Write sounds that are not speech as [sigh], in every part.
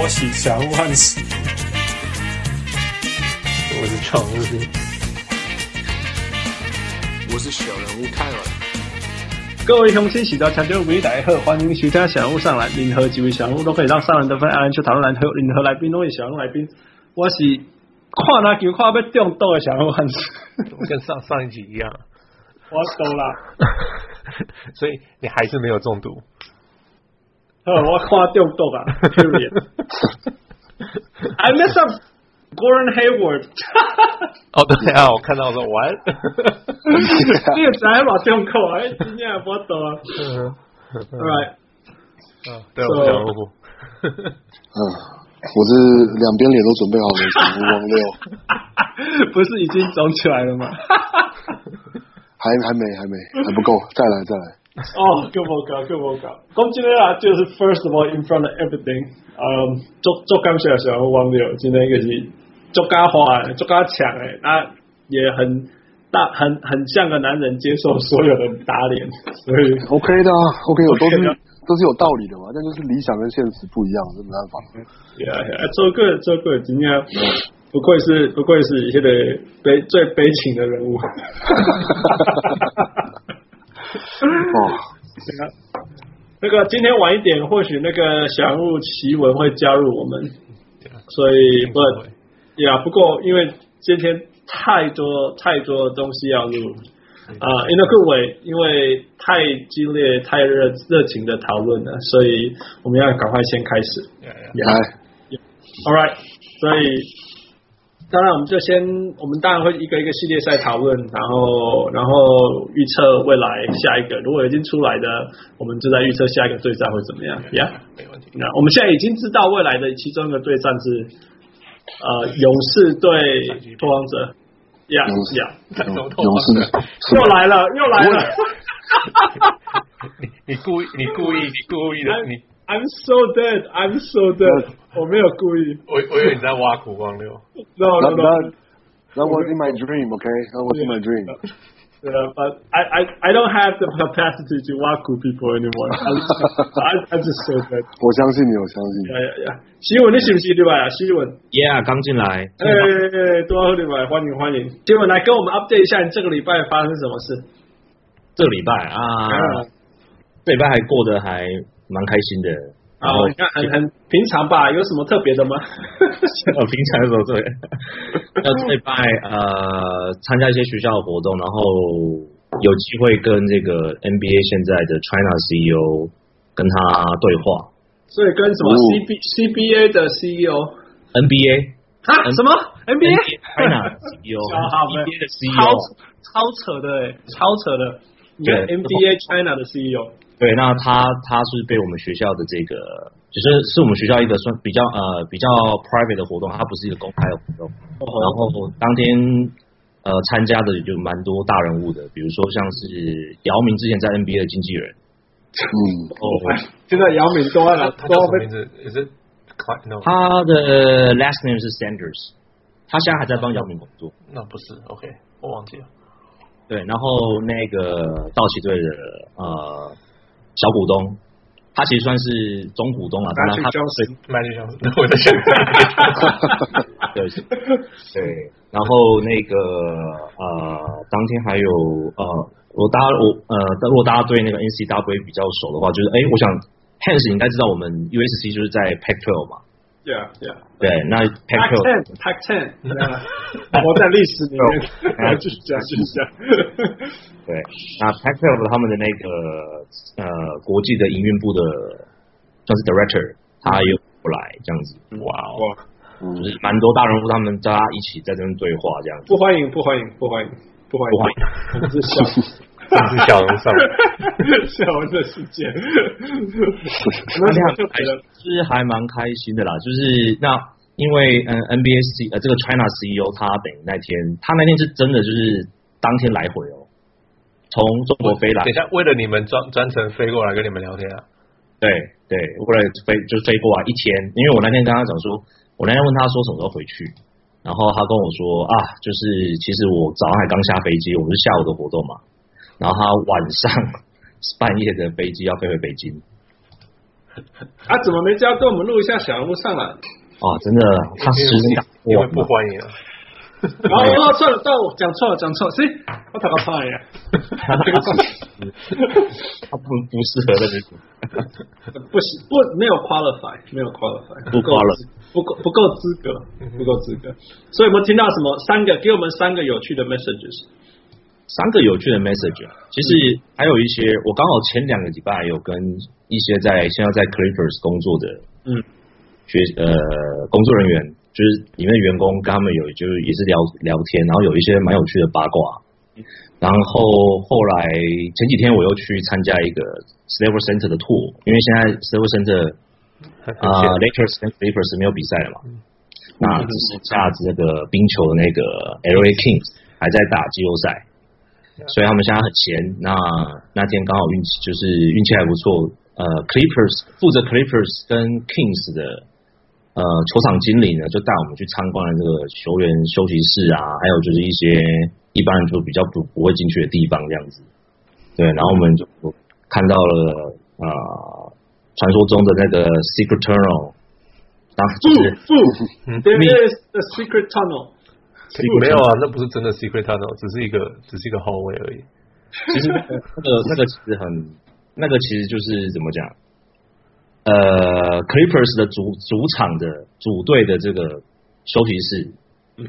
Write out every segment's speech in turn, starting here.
我是小人物汉斯，我是常务，我是小人物泰尔。各位乡亲，喜到抢救回来好，欢迎徐家小人物上来。任何几位小人物都可以让上人得分，阿兰去讨论篮球。任何来宾都是小人物来宾。我是看篮球看要中毒的小人物汉斯，我 [laughs] 跟上上一集一样，我懂了。[laughs] 所以你还是没有中毒。[laughs] 我看中毒啊，Period。[laughs] I miss up Gordon Hayward。[laughs] 哦，对啊，我看到了，完。你也在把中口哎，今天还不懂啊。All right。嗯，对，我想问过。嗯，我是两边脸都准备好了，小人物王六。不是已经肿起来了吗？还还没，还没，还不够，再来，再来。[laughs] 哦，够不够？够不够？咁今天啊，就是 first of all in front of everything，嗯，做做感谢小人物王六，今天一个是做加花，做加强诶，那也很大，很很像个男人接受所有的打脸，所以 OK 的啊，OK，我都是都是有道理的嘛，但就是理想跟现实不一样，这没办法。Yeah, 做个做个今天不愧是不愧是现在悲最悲情的人物。[laughs] 哦，对啊，那个今天晚一点，或许那个小人物奇闻会加入我们，所以不，呀，不过因为今天太多太多东西要录。啊，in a good way，因为太激烈、太热热情的讨论了，所以我们要赶快先开始。来，All right，所以。当然，我们就先，我们当然会一个一个系列赛讨论，然后然后预测未来下一个，如果已经出来的，我们就在预测下一个对战会怎么样？呀，没问题。那我们现在已经知道未来的其中一个对战是，呃，勇士对拓荒者。呀呀，勇 [laughs] 士又来了，又来了。你 [laughs] 你故意，你故意，你故意的，[laughs] 你。I'm so dead. I'm so dead. 我没有故意。我我以为你在挖苦光六。No, no, no. That was in my dream. Okay, that was in my dream. Yeah, but I I I don't have the capacity to 挖苦 people anymore. I I just so dead. 我相信你，我相信你。呀呀呀！希文，你是不是对吧？希文。Yeah，刚进来。哎哎，多好对吧？欢迎欢迎。希文来跟我们 update 一下，你这个礼拜发生什么事？这个礼拜啊，这礼拜还过得还。蛮开心的，然后你看很很平常吧？有什么特别的吗？呃，[laughs] 平常的时候对，[laughs] 要这拜呃参加一些学校的活动，然后有机会跟这个 NBA 现在的 China CEO 跟他对话，所以跟什么 CB CBA 的 CEO，NBA 啊什么？[laughs] NBA China CEO NBA 的 CEO 超超扯的哎，超扯的，你看 NBA China 的 CEO。对，那他他是被我们学校的这个，就是是我们学校一个算比较呃比较 private 的活动，它不是一个公开的活动。哦、然后当天呃参加的就蛮多大人物的，比如说像是姚明之前在 NBA 的经纪人。嗯。哦。[laughs] 现在姚明多了，他叫什么名字？也是。他的 last name 是 Sanders，他现在还在帮姚明工作。那不是，OK，我忘记了。对，然后那个道奇队的呃。小股东，他其实算是中股东了，当然他是卖力 [laughs] 我在想，[laughs] 对对，然后那个呃，当天还有呃，我大家我呃，如果大家对那个 NCAA 比较熟的话，就是哎，我想 Hans 应该知道我们 USC 就是在 Pac-12 嘛。对啊，对啊，对，那 Pac-10，Pac-10，我 [laughs] 在历史里面，[laughs] 来继续讲，继续讲。对，那 Pac-12 他们的那个呃国际的营运部的算是 Director，他又过来这样子，哇哇，就是蛮多大人物，他们大家一起在这边对话这样子。不欢迎，不欢迎，不欢迎，不欢迎，不欢迎，我们是小。这是小人上，小人的世界，那这样就是还蛮开心的啦。就是那因为嗯 NBA C 呃这个 China CEO 他等于那天他那天是真的就是当天来回哦，从中国飞来。等一下，为了你们专专程飞过来跟你们聊天啊？对对，过来飞就飞过来一天。因为我那天跟他讲说，我那天问他说什么时候回去，然后他跟我说啊，就是其实我早上还刚下飞机，我们是下午的活动嘛。然后他晚上半夜的飞机要飞回北京，[laughs] 啊，怎么没叫跟我们录一下小人物上来？哦，真的，他实在因为不欢迎啊。然后哦，错了，到我讲错了，讲错了，谁？我打个错呀。[laughs] 他不不适合的那种，[laughs] 不行，不没有 qualify，没有 qualify，不 qualify，不够不够资格，不够资格。所以我们听到什么？三个，给我们三个有趣的 messages。三个有趣的 message，其实还有一些，我刚好前两个礼拜有跟一些在现在在 Clippers 工作的，嗯，学呃工作人员，就是里面的员工跟他们有就是也是聊聊天，然后有一些蛮有趣的八卦，然后后来前几天我又去参加一个 Staples Center 的 tour，因为现在 Staples Center 啊、呃、Lakers 跟 Clippers 没有比赛了嘛，嗯、那只是下这个冰球的那个 LA Kings 还在打季后赛。所以他们现在很闲。那那天刚好运气就是运气还不错。呃，Clippers 负责 Clippers 跟 Kings 的呃球场经理呢，就带我们去参观了这个球员休息室啊，还有就是一些一般人就比较不不会进去的地方这样子。对，然后我们就看到了呃传说中的那个 Secret Tunnel，当时就是不不，There is the Secret Tunnel。没有啊，那不是真的 secret tunnel，只是一个只是一个 hallway 而已。其实 [laughs] 那个那个其实很，那个其实就是怎么讲？呃，Clippers 的主主场的主队的这个休息室，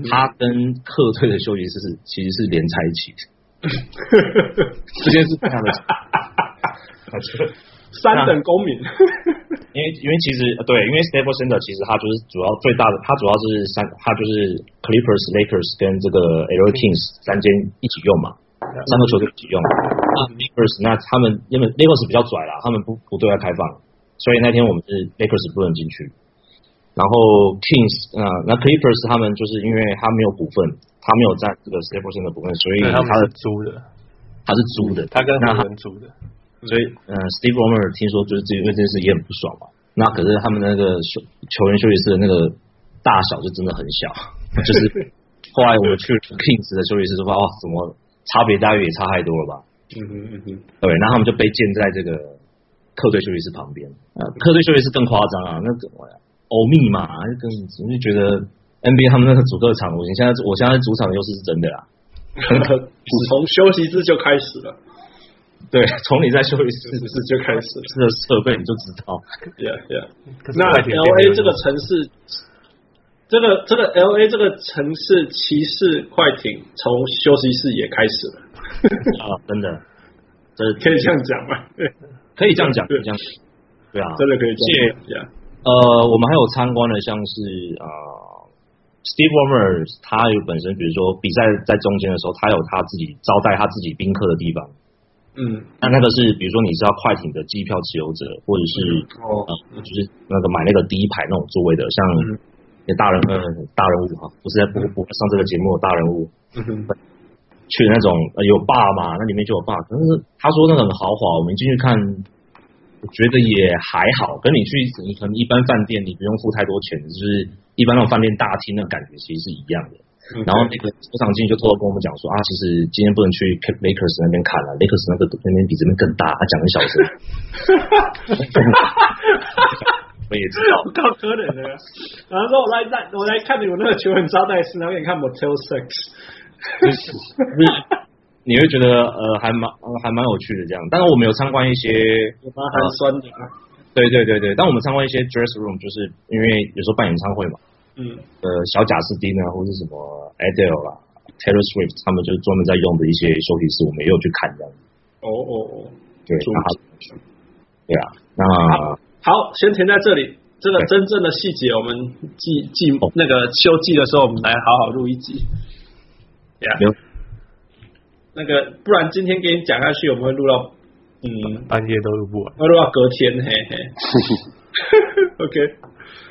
他跟客队的休息室是其实是连在一起的。[laughs] 这件事非常的。[laughs] 三等公民，[laughs] 因为因为其实对，因为 Staples Center 其实它就是主要最大的，它主要是三，它就是 Clippers、Lakers 跟这个 LA Kings 三间一起用嘛，三个球队一起用。那 Lakers 那他们因为 Lakers 比较拽啦，他们不不对外开放，所以那天我们是 Lakers 不能进去。然后 Kings 啊、呃，那 Clippers 他们就是因为他没有股份，他没有占这个 Staples Center 的股份，所以他是租的，他是租的，他跟他们租的。所以，呃，Steve Ballmer 听说就是这因为这件事也很不爽嘛。那可是他们那个球球员休息室的那个大小就真的很小，[laughs] 就是后来我们去 Kings 的休息室说，哇，怎么差别待遇也差太多了吧？嗯哼嗯哼。对，然后他们就被建在这个客队休息室旁边。呃，客队休息室更夸张啊，那个欧密码，更我就觉得 NBA 他们那个主客场，我现在我现在主场的优势是真的啦，[laughs] [laughs] 从休息室就开始了。对，从你在休息室是不是就开始这个设备你就知道。Yeah, yeah。那 L A 这个城市，这个这个 L A 这个城市骑士快艇从休息室也开始了。啊，真的，这可以这样讲吗？可以这样讲，可以这样。对啊，真的可以这样讲。呃，我们还有参观的像是啊，Steve Warmer，他有本身，比如说比赛在中间的时候，他有他自己招待他自己宾客的地方。嗯，那那个是比如说你是要快艇的机票持有者，或者是哦、呃，就是那个买那个第一排那种座位的，像大人呃大人物哈，不是在不不上这个节目的大人物，嗯、去那种、呃、有爸嘛，那里面就有爸，可是他说那个很豪华，我们进去看，我觉得也还好，跟你去你可能一般饭店你不用付太多钱，就是一般那种饭店大厅的感觉其实是一样的。然后那个出场经理就偷偷跟我们讲说啊，其实今天不能去 Lakers 那边看了，Lakers 那个那边比这边更大，他讲很小声。[laughs] 我也知道，够可怜的。然后说我来带我来看你们那个球很招待室，然后给你看 Motel Six。你会觉得呃还蛮还蛮有趣的这样，但是我们有参观一些蛮寒酸的。对对对对，但我们参观一些 dress room，就是因为有时候办演唱会嘛。嗯，呃，小贾斯汀啊，或者什么 Adele 啦，Taylor Swift，他们就是专门在用的一些休息室，我们也有去看这样子。哦哦哦，对，那他，对啊，那好，好，先停在这里。这个真正的细节，我们季季那个休季的时候，我们来好好录一集。对啊，那个不然今天给你讲下去，我们会录到嗯半夜都录不完，会录到隔天，嘿嘿。[laughs] [laughs] OK，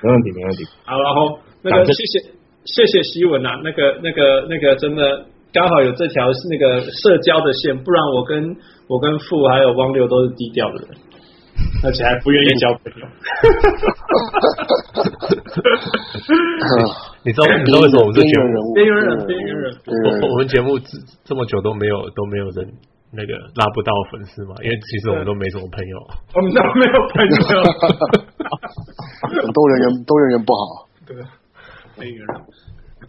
没问题，没问题。好，然后。那个谢。谢谢谢希文啊，那个那个那个真的刚好有这条那个社交的线，不然我跟我跟富还有汪六都是低调的人，而且还不愿意交朋友。[laughs] 你知道你知道为什么我们这节目？边缘人边缘人，我我们节目这这么久都没有都没有人那个拉不到粉丝嘛，因为其实我们都没什么朋友，我们都没有朋友，[laughs] 都人缘都人缘不好。对，没人。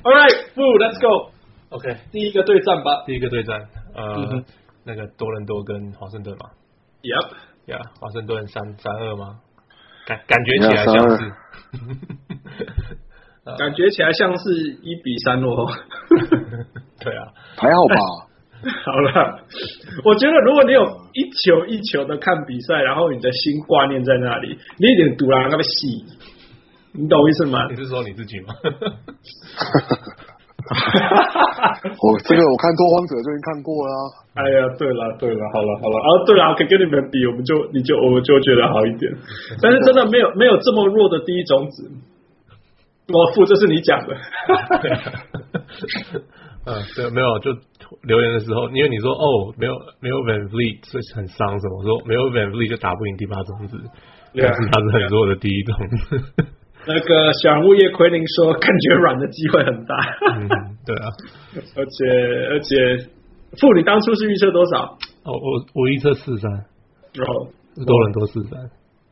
All right，Fu，Let's go。OK，第一个对战吧。第一个对战，呃，嗯、那个多伦多跟华盛顿嘛。Yep，呀，华盛顿三三二吗？感感觉起来像是。[laughs] 感觉起来像是一比三哦。[laughs] 对啊，还好吧。[laughs] 好了，我觉得如果你有一球一球的看比赛，然后你的心挂念在那里，你一点赌烂那么细，你懂我意思吗？你是说你自己吗？[laughs] 我这个我看拓荒者就已经看过了。哎呀，对了对了，好了好了，啊对了，可以跟你们比，我们就你就我们就觉得好一点。[laughs] 但是真的没有没有这么弱的第一种子。我付，这是你讲的。[laughs] 嗯，对，没有，就留言的时候，因为你说哦，没有没有 VanVleet，所以很伤什么？我说没有 VanVleet 就打不赢第八种子，但是他是很弱的第一种子。那个小人物叶奎林说，感觉软的机会很大。嗯，对啊，而且而且，付你当初是预测多少？哦，我我预测四三，然后多伦多四三，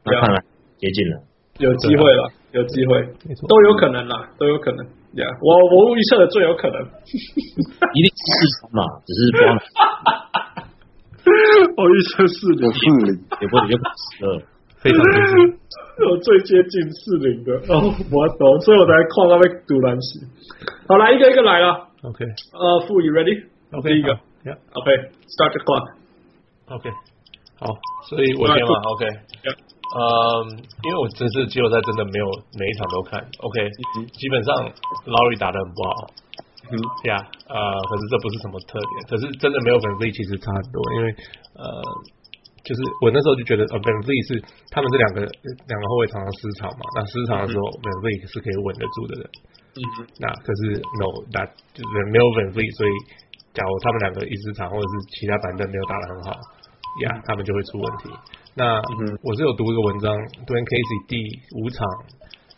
那看来接近了。有机会了，有机会，没错，都有可能啦，都有可能。呀、yeah，我我预测的最有可能，[laughs] 一定是四三嘛，只是不。[laughs] 我预测四零，四零，也不也不十二，非常接近，[laughs] 我最接近四零的。哦，我懂，所以我才看到被杜兰西。好，来一个一个来了。OK，呃，傅，you ready？OK，、okay, 第一个，Yeah，OK，start、the clock。OK，好，所以我先嘛，OK。嗯，因为我这次季后赛真的没有每一场都看，OK，基本上 Lowry 打的很不好，嗯，呀，呃，可是这不是什么特点，可是真的没有 VanVleet 其实差很多，因为呃，就是我那时候就觉得呃 VanVleet 是他们这两个两个后卫常常失常嘛，那失常的时候 VanVleet 是可以稳得住的人，嗯，那可是 No，那就是没有 VanVleet，所以假如他们两个一失常或者是其他板凳没有打得很好，呀，他们就会出问题。那嗯我是有读一个文章，Dwane Casey 第五场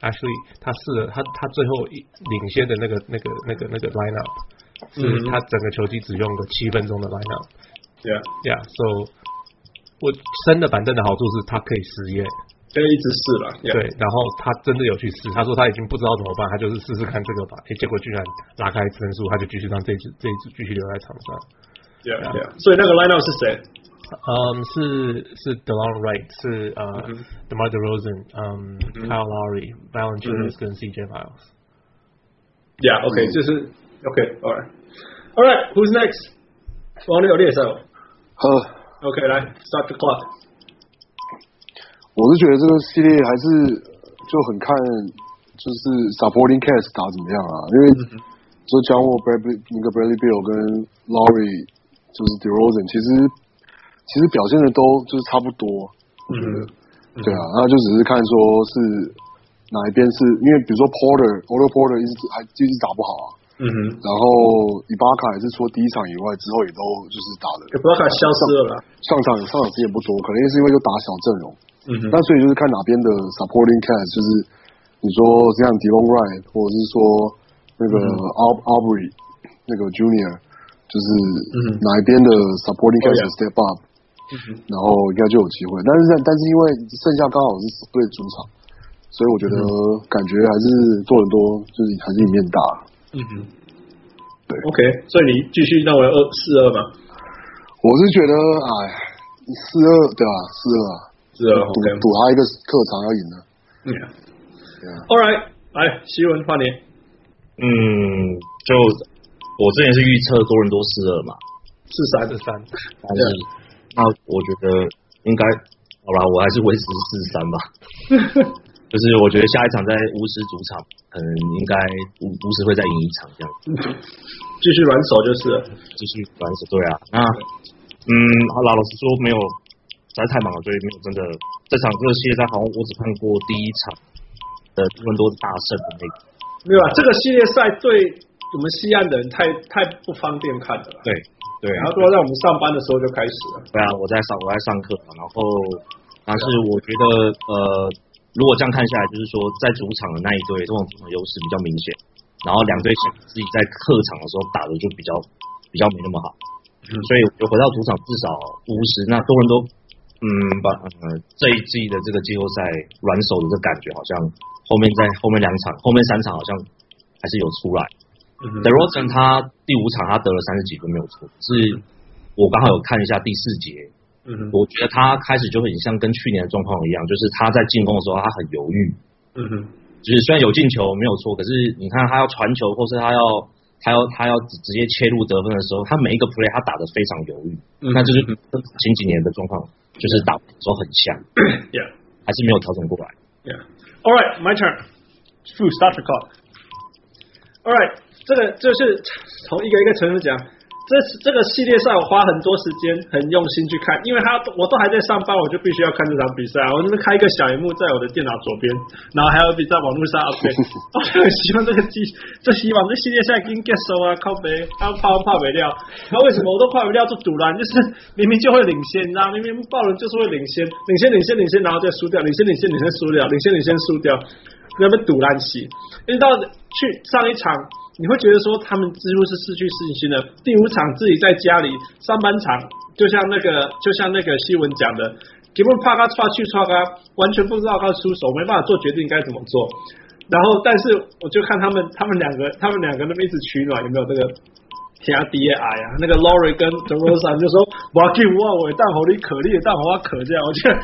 ，actually 他试了他他最后一领先的那个那个那个那个 lineup 是他整个球季只用了七分钟的 lineup，yeah yeah，so 我升的板凳的好处是他可以实验，可以一直试了，yeah. 对，然后他真的有去试，他说他已经不知道怎么办，他就是试试看这个吧，诶，结果居然拉开分数，他就继续让这一支这一支继续留在场上，yeah yeah，所以那个 lineup 是谁？嗯，是是 DeLon Wright，是呃、uh, DeMar DeRozan，嗯、um,，Kyle Lowry，Valanciunas 跟 CJ Miles。Yeah，OK，就是 OK，Alright，Alright，Who's、okay, okay, next？王六猎手。好。OK，来，Start the clock。我是觉得这个系列还是就很看，就是 Supporting Cast 打怎么样啊？因为就讲我 Bradley 那个 Bradley Bill 跟 Lowry，就是 DeRozan，其实。其实表现的都就是差不多，嗯，对啊，那就只是看说是哪一边是因为比如说 Porter Otto Porter 一直还一直打不好啊，嗯哼，然后伊巴卡也是除了第一场以外之后也都就是打的，伊巴卡消失了啦，上场上场时间不多，可能也是因为就打小阵容，嗯哼，那所以就是看哪边的 supporting cast 就是你说像 Delon Wright 或者是说那个 Aubrey 那个 Junior 就是哪一边的 supporting cast step up。然后应该就有机会，但是但是因为剩下刚好是对主场，所以我觉得感觉还是多伦多就是还是一面大。嗯哼，对，OK，所以你继续认为二四二吗？我是觉得，哎，四二对吧？四二，四二，赌赌他一个客场要赢的。嗯，All right，来，希文换你。嗯，就我之前是预测多伦多四二嘛，四三四三，但是。那我觉得应该好吧，我还是维持四三吧。[laughs] 就是我觉得下一场在巫师主场，可能应该巫巫师会再赢一场这样子。继续软手就是，继续软手对啊。那嗯，好老老实说没有，实在太忙了，所以没有真的这场这个系列赛好像我只看过第一场的多伦多大胜的那个。没有啊，这个系列赛对我们西安的人太太不方便看的了。对。对，然后都要在我们上班的时候就开始了。对啊，我在上我在上课，然后但是我觉得呃，如果这样看下来，就是说在主场的那一队，这种主场优势比较明显，然后两队自己在客场的时候打的就比较比较没那么好。所以就回到主场至少五十，那多伦多嗯把呃这一季的这个季后赛软手的这感觉好像后面在后面两场后面三场好像还是有出来。DeRozan 他第五场他得了三十几分没有错，是我刚好有看一下第四节，嗯哼，我觉得他开始就很像跟去年的状况一样，就是他在进攻的时候他很犹豫，嗯哼，就是虽然有进球没有错，可是你看他要传球或是他要他要他要直直接切入得分的时候，他每一个 play 他打的非常犹豫，嗯、那就是跟前几年的状况就是打的时候很像，[coughs] Yeah，还是没有调整过来，Yeah，All right，my turn，True start the clock，All right。这个就是从一个一个城市讲，这这个系列赛我花很多时间很用心去看，因为他我都还在上班，我就必须要看这场比赛。我这边开一个小荧幕在我的电脑左边，然后还有比在网络上 update。我 [laughs] 就很希望这个机，就希望这系列赛跟 get 收啊，靠北，他怕不怕没料？然后为什么我都怕没料？就赌烂，就是明明就会领先，你知道明明爆了就是会领先，领先领先领先，然后再输掉，领先领先领先输掉，领先领先输掉，那边赌烂戏。一直到去上一场。你会觉得说他们几乎是失去信心的。第五场自己在家里上半场，就像那个就像那个新闻讲的，根本怕他抓去抓他，完全不知道他出手，没办法做决定该怎么做。然后，但是我就看他们他们两个他们两个那边一直取暖，有没有这个？天低矮啊，那个 Laurie 跟 DeRozan 就说：“我要给我我蛋黄你可力，但好可这样。”我觉得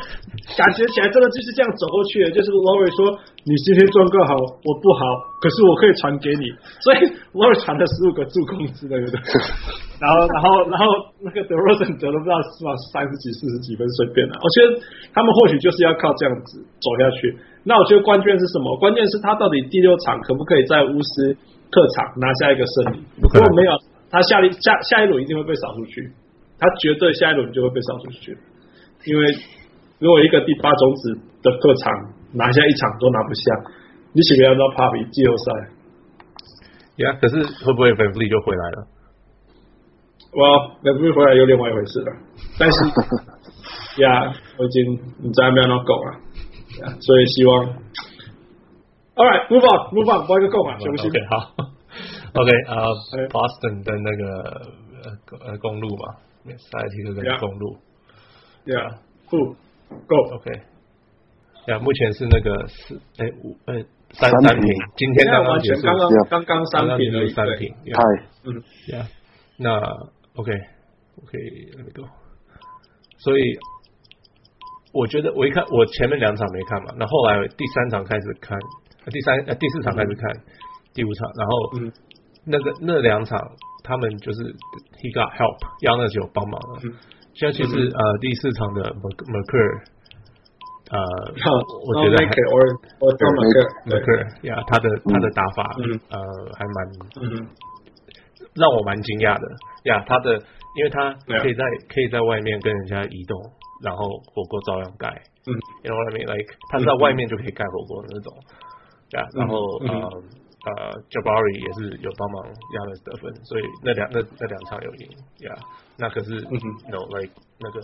感觉起来真的就是这样走过去的。就是 Laurie 说：“你今天状况好，我不好，可是我可以传给你。”所以 Laurie 传了十五个助攻之类的。[laughs] 然后，然后，然后那个 DeRozan 得了不知道是吧三十几、四十几分，随便了。我觉得他们或许就是要靠这样子走下去。那我觉得关键是什么？关键是他到底第六场可不可以在巫师客场拿下一个胜利？如果没有。他下一下下一轮一定会被扫出去，他绝对下一轮就会被扫出去，因为如果一个第八种子的客场拿下一场都拿不下，你岂不要到 Papi 季后赛？呀，可是会不会 VanVleet 就回来了？哇，VanVleet 回来又另外一回事了。但是呀，[laughs] 我已经你在没有那够了，所以希望。All right, move on, move on，播一个够嘛，行不行？OK，好。OK，啊、uh,，Boston 的那个呃呃公路嘛，塞尔提克的公路，Yeah，Who，Go，OK，呀，目前是那个四哎五呃三三平，今天刚刚结束，刚刚刚刚三平的三平，嗨，嗯，呀，那 OK，OK，Let me go，所以我觉得我一看我前面两场没看嘛，那后来第三场开始看，第三呃第四场开始看，第五场，然后嗯。那个那两场，他们就是 he got help，要那就有帮忙了。现在其实呃第四场的 Mercer，呃，我觉得还 Mercer，呀，他的他的打法呃还蛮让我蛮惊讶的呀。他的因为他可以在可以在外面跟人家移动，然后火锅照样盖。嗯，you know what I mean like 他在外面就可以盖火锅的那种。呀，然后呃。呃，Jabari 也是有帮忙压了得分，所以那两那那两场有赢呀。Yeah, 那可是、嗯、，no like 那个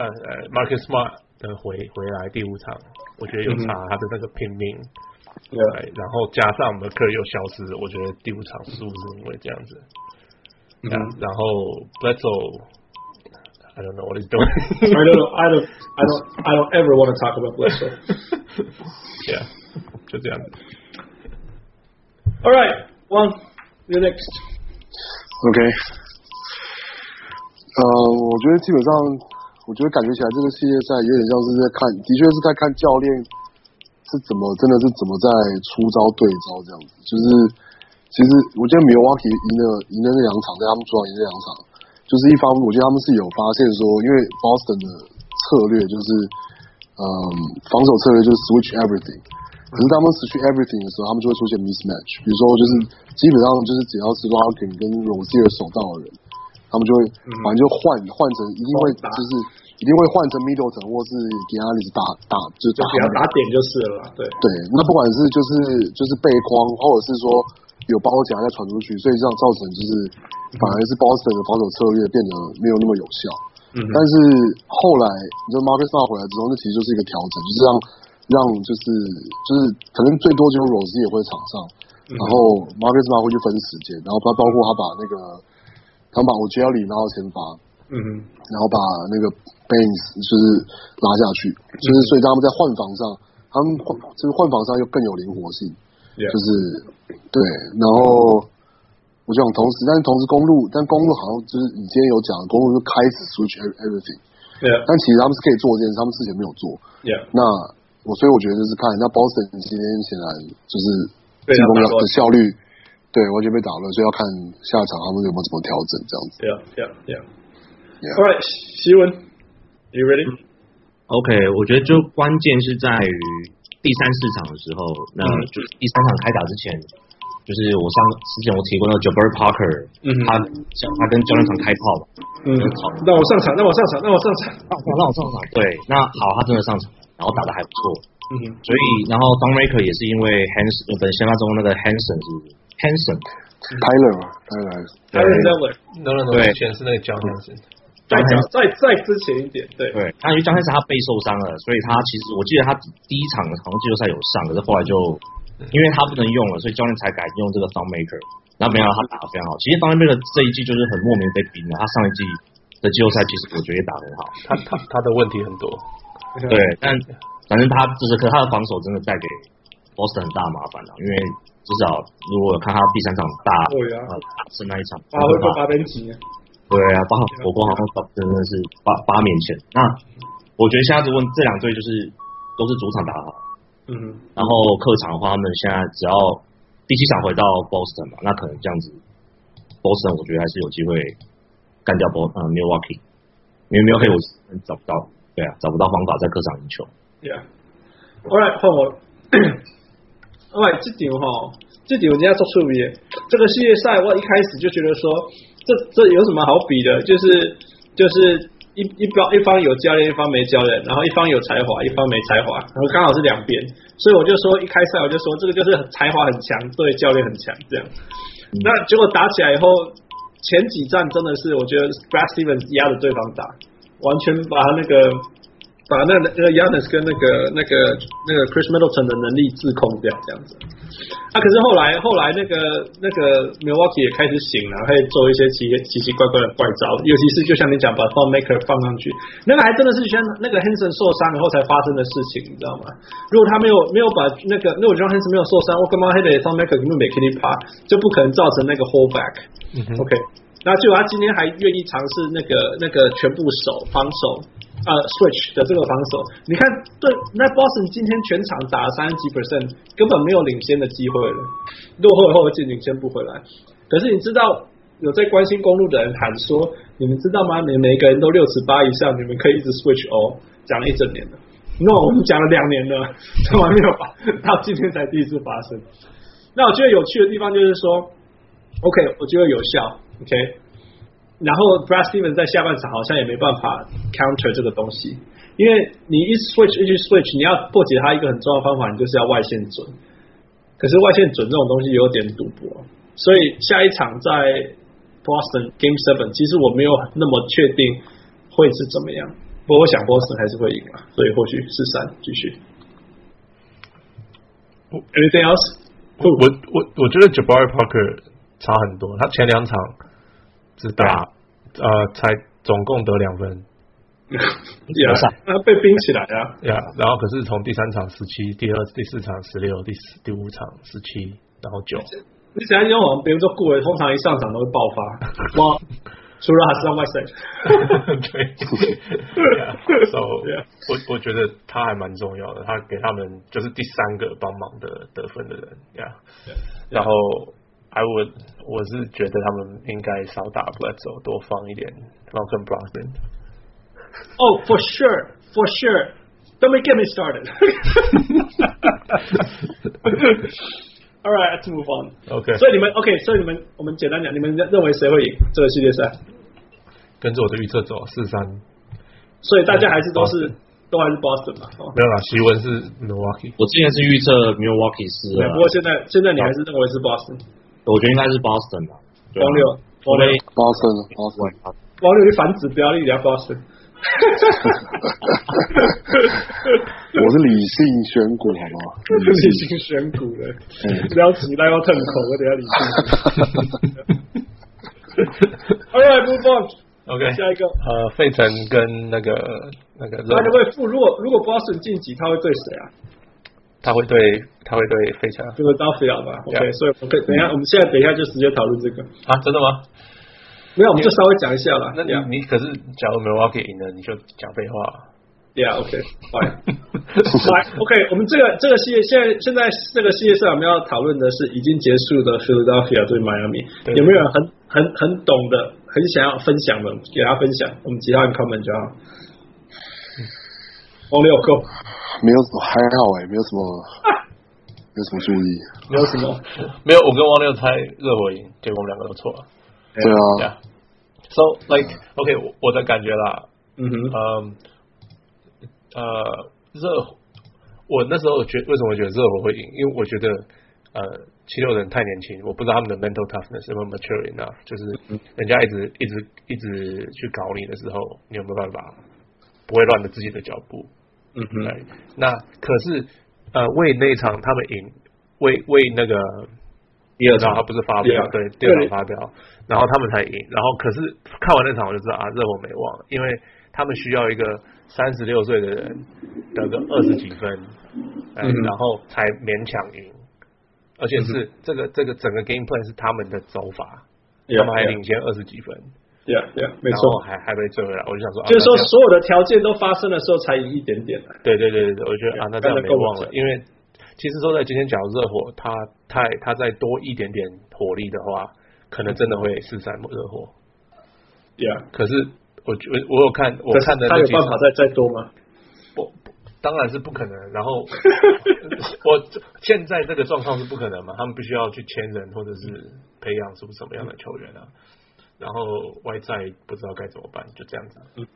呃呃，Marcus Smart 的回回来第五场，我觉得有差他的那个拼命，对、嗯，然后加上我们的客人又消失，我觉得第五场输是因为这样子。嗯、然后 Bledsoe，I don't know what he's doing. I don't know. I don't. I don't. I don't ever want to talk about Bledsoe. Yeah，就这样子。All right, one, you next. OK，呃，我觉得基本上，我觉得感觉起来这个系列赛有点像是在看，的确是在看教练是怎么，真的是怎么在出招对招这样子。就是其实我觉得 Milwaukee 赢了赢了那两场，在他们主场赢了两场，就是一方我觉得他们是有发现说，因为 Boston 的策略就是，嗯，防守策略就是 switch everything。可是他们失去 everything 的时候，他们就会出现 mismatch。比如说，就是基本上就是只要是 Larkin 跟 Rozier 守到的人，他们就会反正就换换成一定会就是一定会换成 Middleton 或是 Giannis 打打就就给他打点就是了。对对，那不管是就是就是背框，或者是说有包夹再传出去，所以这样造成就是反而是 Boston 的防守策略变得没有那么有效。嗯，但是后来你说 Marcus 回来之后，那其实就是一个调整，就是让。让就是就是可能最多就是 Rozier 也会场上，嗯、然后 Marcus Smart 会去分时间，然后包包括他把那个他们把我 Jelly 拉到前发，嗯哼，然后把那个 Baines 就是拉下去，就是所以他们在换防上，他们换就是换防上又更有灵活性就是对，然后我想同时，但是同时公路，但公路好像就是你今天有讲，公路就开始 switch everything，对啊，但其实他们是可以做这件事，他们之前没有做，那我所以我觉得就是看那 Boston 今天显然就是进攻的效率。对，完全被打乱，所以要看下一场他们有没有怎么调整这样子。Yeah, yeah, yeah. yeah. All right，希文，You ready? OK，我觉得就关键是在于第三四场的时候，那就第三场开打之前，就是我上之前我提过那个 Jabari Parker，嗯，他他跟教练团开炮嘛，嗯，好，那我上场，那我上场，那我上场，那那我上场，对，那好，他真的上场，然后打的还不错，嗯，所以然后 Thon Maker 也是因为 Hanson 本先发中那个 Hanson 是。Hanson，Tyler 嘛，Tyler，Tyler，对，全是那个 John Hanson。再再再之前一点，对。对，他因为 John Hanson 他背受伤了，所以他其实我记得他第一场好像季后赛有上，可是后来就因为他不能用了，所以教练才改用这个 Thon Maker。然后没想到他打得非常好，其实 Thon Maker 这一季就是很莫名被冰了，他上一季的季后赛其实我觉得也打得很好，他他他的问题很多，对，但反正他就是可他的防守真的带给 Boston 很大麻烦了，因为。至少如果看他第三场大，对啊，打胜那一场，发挥八边级对啊，八火锅好像真的是八八面前。那我觉得现在只问这两队就是都是主场打好，嗯，然后客场的话，他们现在只要第七场回到 Boston 嘛，那可能这样子，Boston 我觉得还是有机会干掉 Boston 呃 Milwaukee，因为 Milwaukee 我找不到，对啊，找不到方法在客场赢球。Yeah，All right，换我。[coughs] 喂，这场哈，这点我今天要做出名。这个系列赛，我一开始就觉得说，这这有什么好比的？就是就是一一方一方有教练，一方没教练，然后一方有才华，一方没才华，然后刚好是两边。所以我就说，一开赛我就说，这个就是才华很强，对教练很强这样。那结果打起来以后，前几战真的是我觉得 Brad Stevens 压着对方打，完全把他那个。把那那个 Giannis 跟那个那个那个 Chris Middleton 的能力自控掉，这样子。啊，可是后来后来那个那个 Milwaukee 也开始醒了，开始做一些奇奇奇怪怪的怪招，尤其是就像你讲把 Thon Maker 放上去，那个还真的是像那个 Hanson 受伤以后才发生的事情，你知道吗？如果他没有没有把那个，那我觉得 Hanson 没有受伤，我干嘛还得 Thon Maker 根本没 Kitty 趴，就不可能造成那个 hold back。嗯、OK，那就他今天还愿意尝试那个那个全部守防守。呃、，switch 的这个防守，你看，对，那 Boston 今天全场打了三十几 percent，根本没有领先的机会了，落后以后就领先不回来。可是你知道，有在关心公路的人喊说，你们知道吗？你们每个人都六十八以上，你们可以一直 switch 哦，讲了一整年了。那、no, 我们讲了两年了，[laughs] 从来没有，到今天才第一次发生。那我觉得有趣的地方就是说，OK，我觉得有效，OK。然后 Brad Stevens 在下半场好像也没办法 counter 这个东西，因为你一 switch 一去 switch，你要破解他一个很重要的方法，你就是要外线准。可是外线准这种东西有点赌博，所以下一场在 Boston Game Seven，其实我没有那么确定会是怎么样。不过我想 Boston 还是会赢嘛，所以或许是三继续。Anything else？我我我我觉得 Jabari Parker 差很多，他前两场。只打呃，才总共得两分，[laughs] 呀，那被冰起来啊，呀，然后可是从第三场十七，第二、第四场十六，第四、第五场十七，然后九。你想想，我们别人说顾伟通常一上场都会爆发，[laughs] 哇，除了还是让外赛。[laughs] 对，so 我我觉得他还蛮重要的，他给他们就是第三个帮忙的得分的人，呀，然后。I would，我是觉得他们应该少打 Bledsoe，多放一点 Malcolm Brogdon。Oh, for sure, for sure. Don't get me started. All right, let's move on. OK，所以你们 OK，所以你们我们简单讲，你们认为谁会赢这个系列赛？跟着我的预测走，四三。所以大家还是都是都还是 Boston 嘛？哦，没有啦，希文是 Milwaukee。我之前是预测 Milwaukee 是，不过现在现在你还是认为是 Boston。我觉得应该是 Boston 吧，王六，王六，Boston，Boston，王六是反指标力，聊 Boston。[laughs] 我是理性选股，好不好？理性选股的，不要急，那要吞口，我等下理性。[laughs] All right, move on. OK，下一个。呃，费城跟那个那个。那就会负，如果如果 Boston 晋级，他会对谁啊？他会对他会对费城，就是 Philadelphia 吧。OK，所以我可以等一下，我们现在等一下就直接讨论这个。啊，真的吗？没有，我们就稍微讲一下啦。那你你可是假如 Milwaukee 赢了，你就讲废话。Yeah, OK, fine. 来，OK，我们这个这个系列现在现在这个系列赛我们要讨论的是已经结束的 Philadelphia 对 Miami，有没有人很很很懂的，很想要分享的，给他分享，我们其他人 comment 就好。王六够，没有什么还好哎，没有什么，[laughs] 没有什么注意，没有什么，没有。我跟王六猜热火赢，结果我们两个都错了。对啊。Yeah. So like OK，我的感觉啦，嗯哼，嗯。呃，热火，我那时候觉为什么觉得热火会赢？因为我觉得呃，七六人太年轻，我不知道他们的 mental toughness 是不是 mature enough，就是人家一直一直一直去搞你的时候，你有没有办法不会乱了自己的脚步？嗯哼，那可是呃，为那场他们赢，为为那个第二场。他不是发飙，对，第二场发飙，然后他们才赢，然后可是看完那场我就知道啊，热火没忘，因为他们需要一个。三十六岁的人得个二十几分，嗯，然后才勉强赢，而且是这个这个整个 game plan 是他们的走法，他们还领先二十几分，对啊对啊，没错，还还被追回来，我就想说，就是说所有的条件都发生的时候才赢一点点，对对对对，我觉得啊，那这样没忘了，因为其实说在今天假如热火他太他再多一点点火力的话，可能真的会四三热火，对啊，可是。我我我有看，我看的他有办法再再多吗？不，当然是不可能。然后 [laughs] 我现在这个状况是不可能嘛？他们必须要去签人或者是培养出什么样的球员啊？然后外在不知道该怎么办，就这样子。嗯，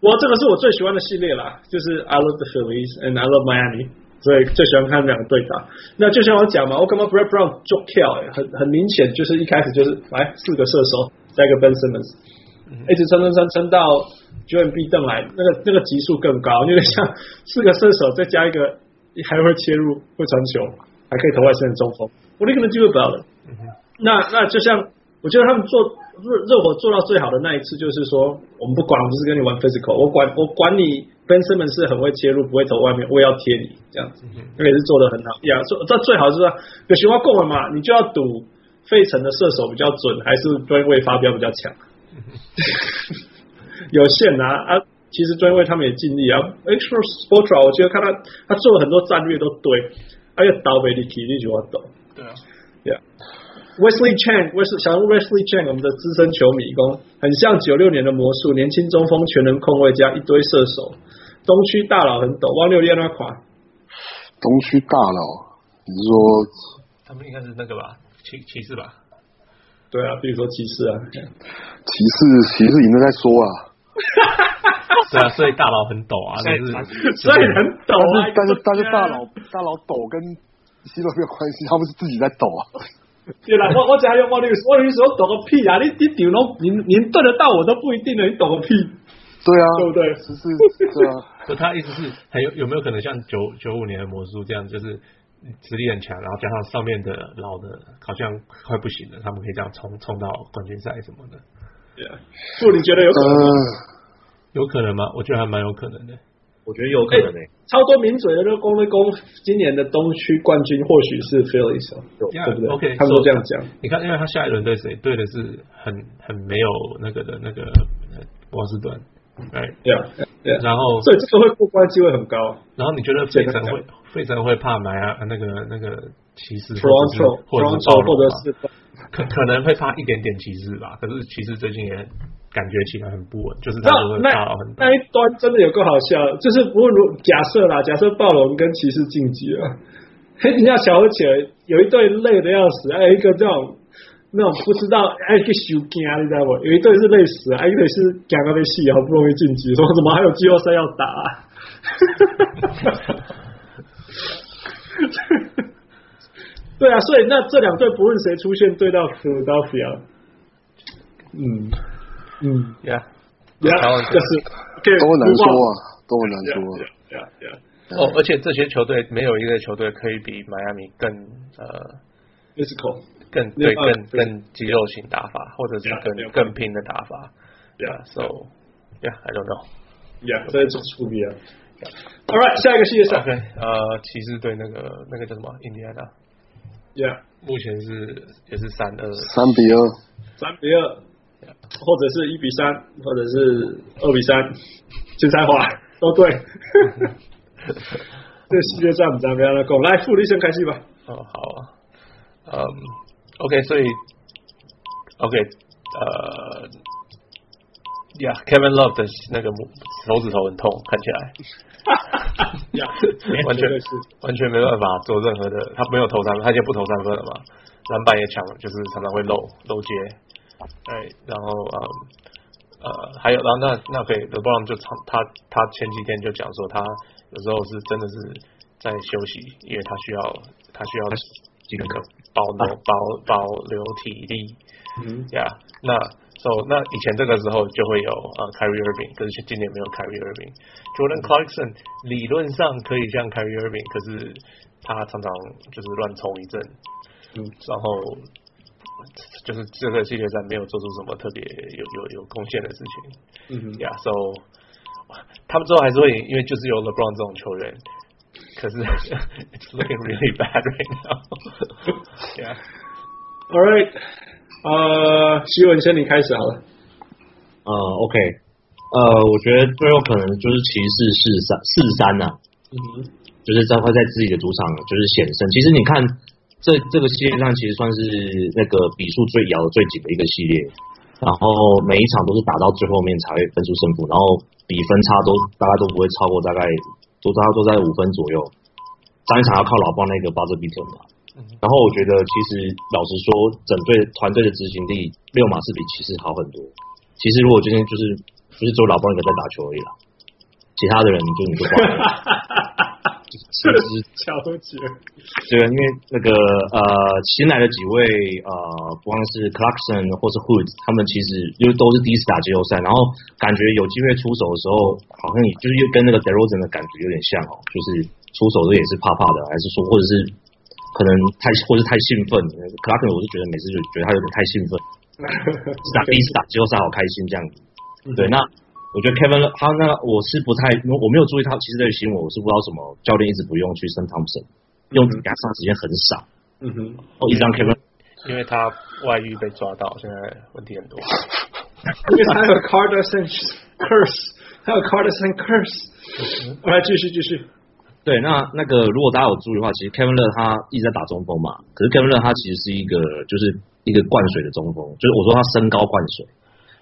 我这个是我最喜欢的系列啦，就是 I love the Phillies and I love Miami，所以最喜欢看他们两个对打。那就像我讲嘛，我干嘛 Brett Brown 就跳？很很明显，就是一开始就是来四个射手。加一个 Ben Simmons，一直撑撑撑撑到 Embiid 登来，那个那个级数更高，因为像四个射手再加一个还会切入、会传球，还可以投外线的中锋，我那个能机会不要的。那那就像我觉得他们做热热火做到最好的那一次，就是说我们不管，我不是跟你玩 physical，我管我管你 Ben Simmons 是很会切入，不会投外面，我也要贴你这样子，那个也是做的很好。呀，做这最好是说有循环过了嘛，你就要赌。费城的射手比较准，还是专位发飙比较强？[laughs] 有限啊啊！其实专位他们也尽力啊。Extra Spoelstra 我觉得看他他做了很多战略都对，而且倒霉的体力就要抖。对啊，Yeah。Wesley Chang，Wesley 想用 Wesley Chang，我们的资深球迷工，很像九六年的魔术，年轻中锋，全能控卫加一堆射手。东区大佬很抖，汪六练那款。东区大佬，你是说他们应该是那个吧？骑骑士吧，对啊，比如说骑士啊，骑士骑士赢了再说啊，对啊，所以大佬很抖啊，[laughs] 但是所以很抖啊，但是但是大佬大佬抖跟西罗没有关系，他们是自己在抖啊。[laughs] [laughs] 对啦，我我只要用我律师，我律师我懂个屁啊！你你顶龙，你你对得到我都不一定了，你懂个屁？对啊，对不对？是是对啊，[laughs] 就他意思是还有有没有可能像九九五年的魔术这样，就是。实力很强，然后加上上面的老的好像快不行了，他们可以这样冲冲到冠军赛什么的。对啊，不，你觉得有可能吗？有可能吗？我觉得还蛮有可能的。我觉得有可能的。超多名嘴的都公会公，今年的东区冠军或许是 Phillies，对不对？OK，他们都这样讲。你看，因为他下一轮对谁？对的是很很没有那个的那个波士顿。哎，对啊，然后所以这个会过关机会很高。然后你觉得费城会费城会怕买啊？那个那个骑士，或者是或者是可可能会差一点点骑士吧。可是骑士最近也感觉起来很不稳，就是他们会大很那一端真的有够好笑，就是不过如假设啦，假设暴龙跟骑士晋级了，[laughs] 嘿，你要想起来有一队累的要死，还有一个这种。那种不知道哎，去修惊，你知道不？有一队是累死，还有一队是讲那边戏，好不容易晋级，说怎么还有季后赛要打？啊？[laughs] 对啊，所以那这两队不论谁出现，对到 Philadelphia，嗯嗯呀呀，就是都很难说啊，都很难说。呀呀，哦，而且这些球队没有一个球队可以比迈阿密更呃 physical。更对更更肌肉型打法，或者是更更拼的打法。Yeah，so yeah，I don't know。Yeah，这是不一样。All right，下一个系列赛，OK，呃，骑士队那个那个叫什么？印第安纳。Yeah，目前是也是三二三比二，三比二，或者是一比三，或者是二比三，精彩话都对。[laughs] 这系列赛我们怎么样来讲？来，傅立先开始吧。哦，好啊。嗯，OK，所以，OK，呃，Yeah，Kevin Love 的那个手指头很痛，看起来。[laughs] 呀，完全是完全没办法做任何的，他没有投三分，他已经不投三分了嘛，篮板也抢，就是常常会漏漏接，哎，然后呃呃还有，然后那那可以，LeBron 就他他前几天就讲说，他有时候是真的是在休息，因为他需要他需要这个保留保保留体力，嗯呀，那。So, 那以前这个时候就会有呃 Kyrie Irving，可是今年没有 Kyrie Irving。Jordan Clarkson 理论上可以像 Kyrie Irving，可是他常常就是乱冲一阵，嗯，然后就是这个系列赛没有做出什么特别有有有贡献的事情，嗯哼呀，So 他们之后还是会因为就是有 LeBron 这种球员，可是 It's looking really bad right now，Yeah，All right。呃，希文先你开始好了。呃，OK，呃，我觉得最后可能就是骑士四三四三呐，嗯，就是在会在自己的主场就是险胜。其实你看这这个系列上其实算是那个比数最咬的最紧的一个系列，然后每一场都是打到最后面才会分出胜负，然后比分差都大概都不会超过大概都大概都在五分左右。上一场要靠老邦那个巴泽比特嘛。然后我觉得，其实老实说，整队团队的执行力，六马是比骑士好很多。其实如果今天就是就是只有老邦一个在打球而已啦，其他的人就你就挂了。其实巧绝。对啊，因为那个呃新来的几位呃，不光是 Clarkson 或是 Hood，他们其实又都是第一次打季后赛，然后感觉有机会出手的时候，好像也就是又跟那个 DeRozan 的感觉有点像哦，就是出手的也是怕怕的，还是说或者是。可能太或是太兴奋，克拉克我是觉得每次就觉得他有点太兴奋，[laughs] 打第一次打季后赛好开心这样子。对，那我觉得 Kevin 他那我是不太，我没有注意他其实这个新闻，我是不知道什么教练一直不用去 Tristan Thompson，用给他上时间很少。嗯哼，哦，一张 Kevin，因为他外遇被抓到，现在问题很多。[laughs] 因为他有 Kardashian curse，他有 Kardashian curse。来继续继续。对，那那个如果大家有注意的话，其实 Kevin Love 他一直在打中锋嘛。可是 Kevin Love 他其实是一个就是一个灌水的中锋，就是我说他身高灌水，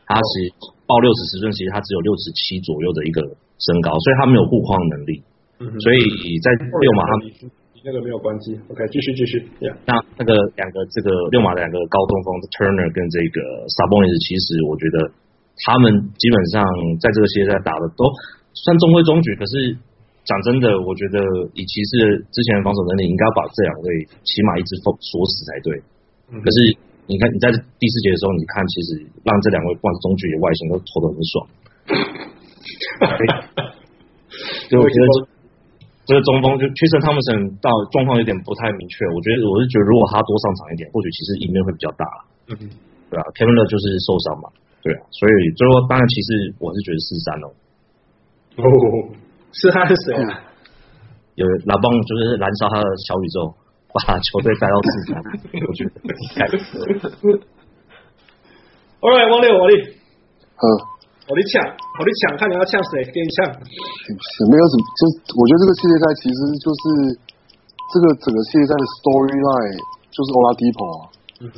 他其实报六尺十寸，其实他只有六尺七左右的一个身高，所以他没有护框能力。嗯、所以在六马他那个没有关系。OK，继续继续。Yeah. 那那个两个这个六马的两个高中锋 Turner 跟这个 Sabonis，其实我觉得他们基本上在这个系列赛打的都算中规中矩，可是。讲真的，我觉得以骑士之前的防守能力，应该要把这两位起码一直封锁死才对。嗯、可是你看你在第四节的时候，你看其实让这两位不管是中距离外线都投的很爽。[laughs] 所以我觉得这个中锋就确实他们到状况有点不太明确。我觉得我是觉得如果他多上场一点，或许其实赢面会比较大。嗯，对啊，Kevin 就是受伤嘛，对啊，所以最后当然其实我是觉得四三哦。哦。是他是谁啊？有老邦就是燃烧他的小宇宙，把球队带到四强，[laughs] 我觉得应该。All right，王六，王力，嗯，我力抢，我力抢，看你要抢谁，给你抢。没有什么，就我觉得这个系列赛其实就是这个整个系列赛的 storyline 就是 Oladipo 啊，嗯哼，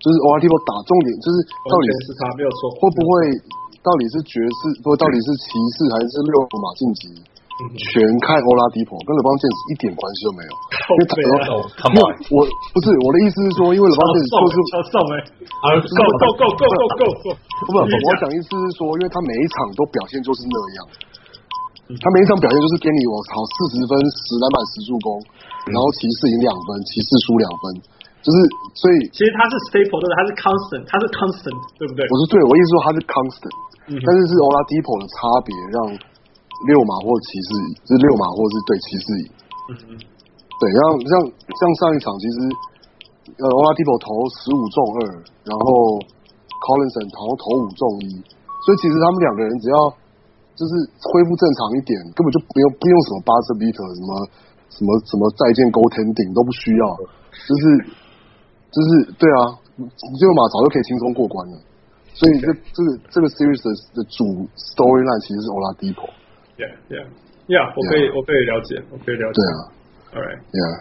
就是 Oladipo 打重点，就是到底是他没有错，会不会？到底是爵士，不到底是骑士，还是六马晋级？全看欧拉迪普，跟勒邦詹姆斯一点关系都没有。[laughs] 因为他，因为我不是我的意思是说，因为勒邦詹姆斯就是超送哎，Go Go Go Go Go Go！不不，我讲意思是说，因为他每一场都表现就是那样，他每一场表现就是给你我操四十分十篮板十助攻，然后骑士赢两分，骑士输两分。就是，所以其实他是 staple 对不对？他是 constant，他是 constant，对不对？我是对，我意思说他是 constant，、嗯、但是是 Oladipo 的差别让六马或骑士，就是六马或是对骑士赢。嗯嗯。对，然后像像上一场，其实呃，Oladipo 投十五中二，然后 Collinson 投投五中一，所以其实他们两个人只要就是恢复正常一点，根本就不用不用什么 buzzer beater 什么什么什么再见 goaltending 都不需要，就是就是对啊，你最后马早就可以轻松过关了。所以这这个这个 series 的的主 storyline 其实是 Oladipo。Yeah, yeah, yeah. 我可以.我可以了解，我可以了解。对啊。All right. Yeah.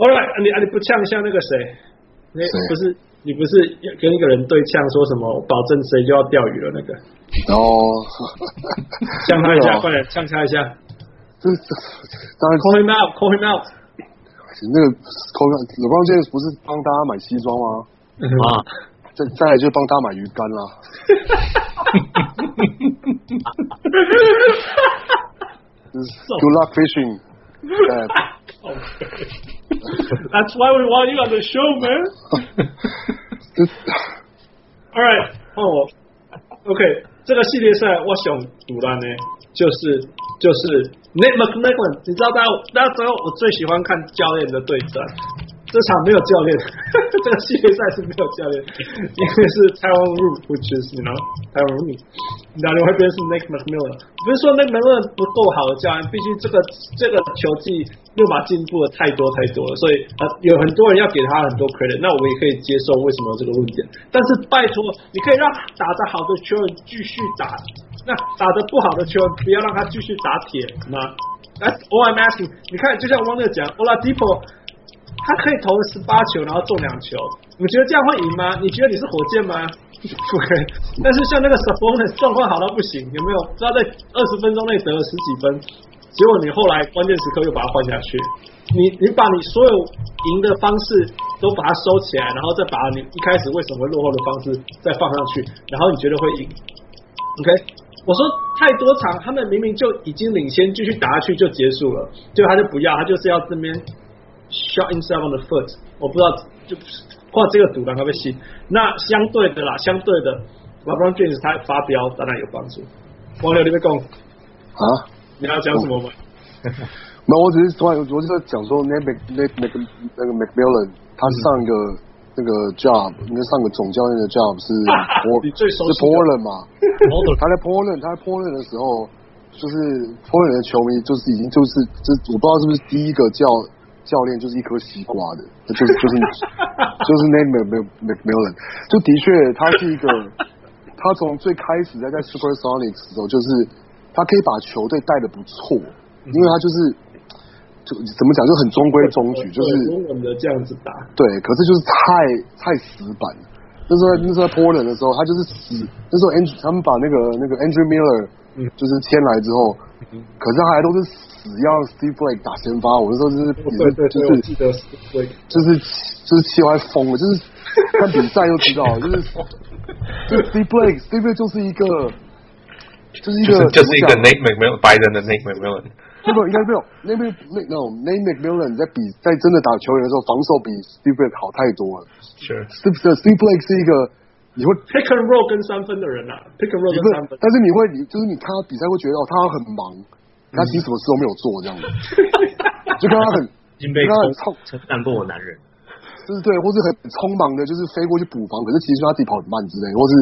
All right，你啊你不呛一下那个谁？那不是你不是跟一个人对呛说什么？我保证谁就要钓鱼了那个。哦。呛他一下，[laughs] 快点呛他一下。这这当然。Call him out, call him out。那个 call LeBron James 不是帮大家买西装吗？啊。再再来就帮大家买鱼竿啦。Good luck fishing. That's why we want you on the show, man. All right，换我。OK，这个系列赛我想赌烂呢，就是就是 Nate McMillan，你知道大家大家知道我最喜欢看教练的对战。这场没有教练，[laughs] 这个系列赛是没有教练，因为是 Tyronn Lue which is you know Tyronn Lue 那另外一边是 Nate McMillan，不是说 Nate McMillan 不够好的教练，毕竟这个这个球季六马进步了太多太多了，所以呃有很多人要给他很多 credit，那我也可以接受为什么有这个论点，但是拜托你可以让打得好的球员继续打，那打得不好的球不要让他继续打铁吗？That's all I'm asking，你看就像汪乐讲，Oladipo。他可以投十八球，然后中两球，你觉得这样会赢吗？你觉得你是火箭吗？[laughs] 不可以。但是像那个 s a b o n 状况好到不行，有没有？知道在二十分钟内得了十几分，结果你后来关键时刻又把他换下去，你你把你所有赢的方式都把它收起来，然后再把你一开始为什么会落后的方式再放上去，然后你觉得会赢？OK，我说太多场，他们明明就已经领先，继续打下去就结束了，结果他就不要，他就是要这边。Shot himself on the foot，我不知道就画这个赌单会不会信？那相对的啦，相对的，LeBron James 他发飙当然有帮助。王六你别讲啊，你要讲什么吗？[laughs] 没有，我只是突然我就是讲说，Nate Nate 那个那个 McMillan 他上一个那个 job，应该上个总教练的 job 是 [laughs] 是 Portland 嘛？他在 Portland，他在 Portland 的时候，就是 Portland 的球迷就是已经就是这我不知道是不是第一个叫。教练就是一颗西瓜的，就是就是就是 Nate McMillan，就的确他是一个，他从最开始在在 Supersonics 的时候，就是他可以把球队带的不错，因为他就是就怎么讲就很中规中矩，就是稳稳的这样子打。对，可是就是太太死板。那时候那时候 Portland 的时候，他就是死。那时候 Andrew 他们把那个那个 Andrew Miller 就是签来之后，可是他还都是。死要 Steve Blake 打先发，我那时候就是也是就是记得就是就是气坏疯了，就是看比赛就知道，就是 [laughs] 就 Steve Blake 就是一个就是一个就是一个 Nate McMillan 白人的 Nate McMillan，这个应该没有 Nate Nate no Nate McMillan 在比在真的打球员的时候，防守比 Steve Blake 好太多了。是 Steve Steve Blake 是一个你会 pick and roll 跟三分的人啊，pick and roll 跟三分，但是你会你就是你看他比赛会觉得哦，他很忙。他其实什么事都没有做，这样子，就跟他很，已经被他很冲，过我男人，就是对，或是很匆忙的，就是飞过去补防，可是其实他自己跑很慢之类，或是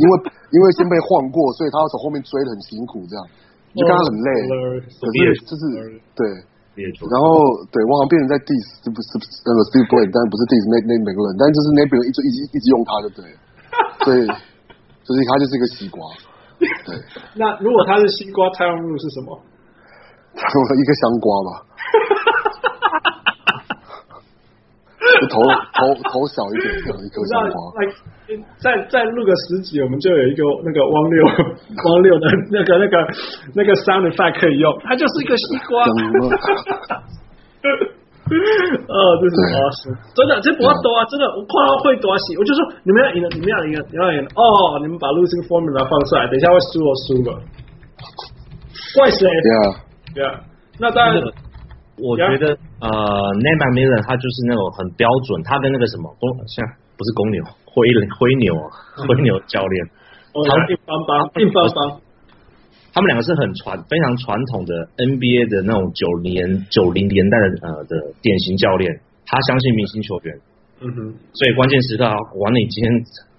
因为因为先被晃过，所以他要从后面追的很辛苦，这样，就跟他很累，可是就是对，然后对，我好像变成在 diss 是不是那个 Steve Blake，但不是 diss 那那每个人，但就是那边一直一直一直用他就对，所以 [laughs] 就是他就是一个西瓜，对。[laughs] 那如果他是西瓜，太阳路是什么？[laughs] 一个香瓜吧，就头头头小一点这样一颗香瓜。再再录个十集，我们就有一个那个汪六汪六的那个那个那个 sound effect 可以用，它就是一个西瓜。呃，[laughs] 这是啊，是真的，这不要多啊，真的，我夸他会多西，我就说你们要赢了，你们要赢了，你们要赢了。哦，你们把 losing formula 放出来，等一下会输我输了，怪谁？对啊，那当然，我觉得呃 McMillan 他就是那种很标准，他跟那个什么公像不是公牛灰灰牛啊，灰牛教练，他们硬邦邦硬邦邦，他们两个是很传非常传统的 NBA 的那种九年九零年代的呃的典型教练，他相信明星球员，嗯哼，所以关键时刻，管你今天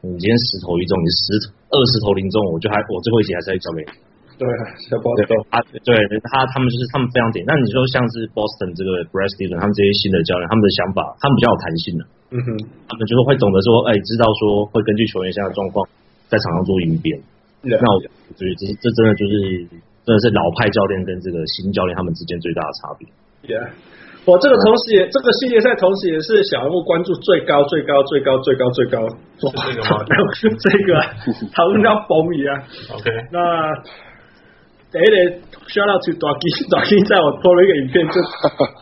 你今天十投一中，你十二十投零中，我就还我最后一节还是要交给你。对，小波对啊，对他他们就是他们非常点。那你说像是 Boston 这个 Brad Stevens 他们这些新的教练，他们的想法，他们比较有弹性的。嗯哼，他们就是会懂得说，哎，知道说会根据球员现在的状况，在场上做应变。那我觉得这这真的就是真的是老派教练跟这个新教练他们之间最大的差别。Yeah，我这个同时也、嗯、这个系列赛同时也是小人物关注最高最高最高最高最高。是这个吗？[laughs] 这个讨论到崩一样。OK，那。第一个 shout out to 大吉，大吉在我 po 了一个影片，就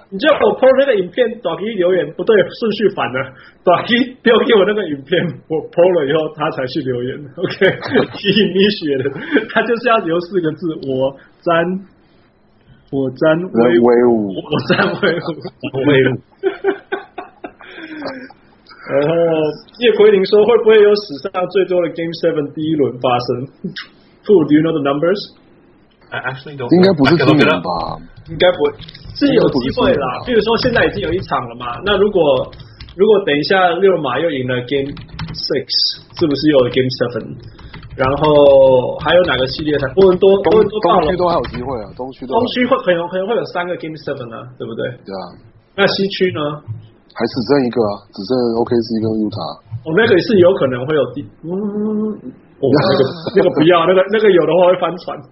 你知道我 po 那个影片，大吉留言不对，顺序反了。大吉丢给我那个影片，我 po 了以后，他才去留言。OK，提你写的，他就是要留四个字：我瞻，我瞻威威武，我瞻威武，威武。然后叶奎林说，会不会有史上最多的 Game Seven 第一轮发生？Who do you know the numbers？应该不是今年吧？应该不会，是有机会啦。比如说现在已经有一场了嘛，那如果如果等一下六马又赢了 Game Six，是不是又有 Game Seven？然后还有哪个系列赛？多伦多多伦多东区都还有机会啊，东区东区会可能可能会有三个 Game Seven 啊，对不对？对啊。那西区呢？还只剩一个啊，只剩 OKC 跟 Utah。哦，那个也是有可能会有第嗯。哦，那个那个不要，那个那个有的话会翻船。[laughs]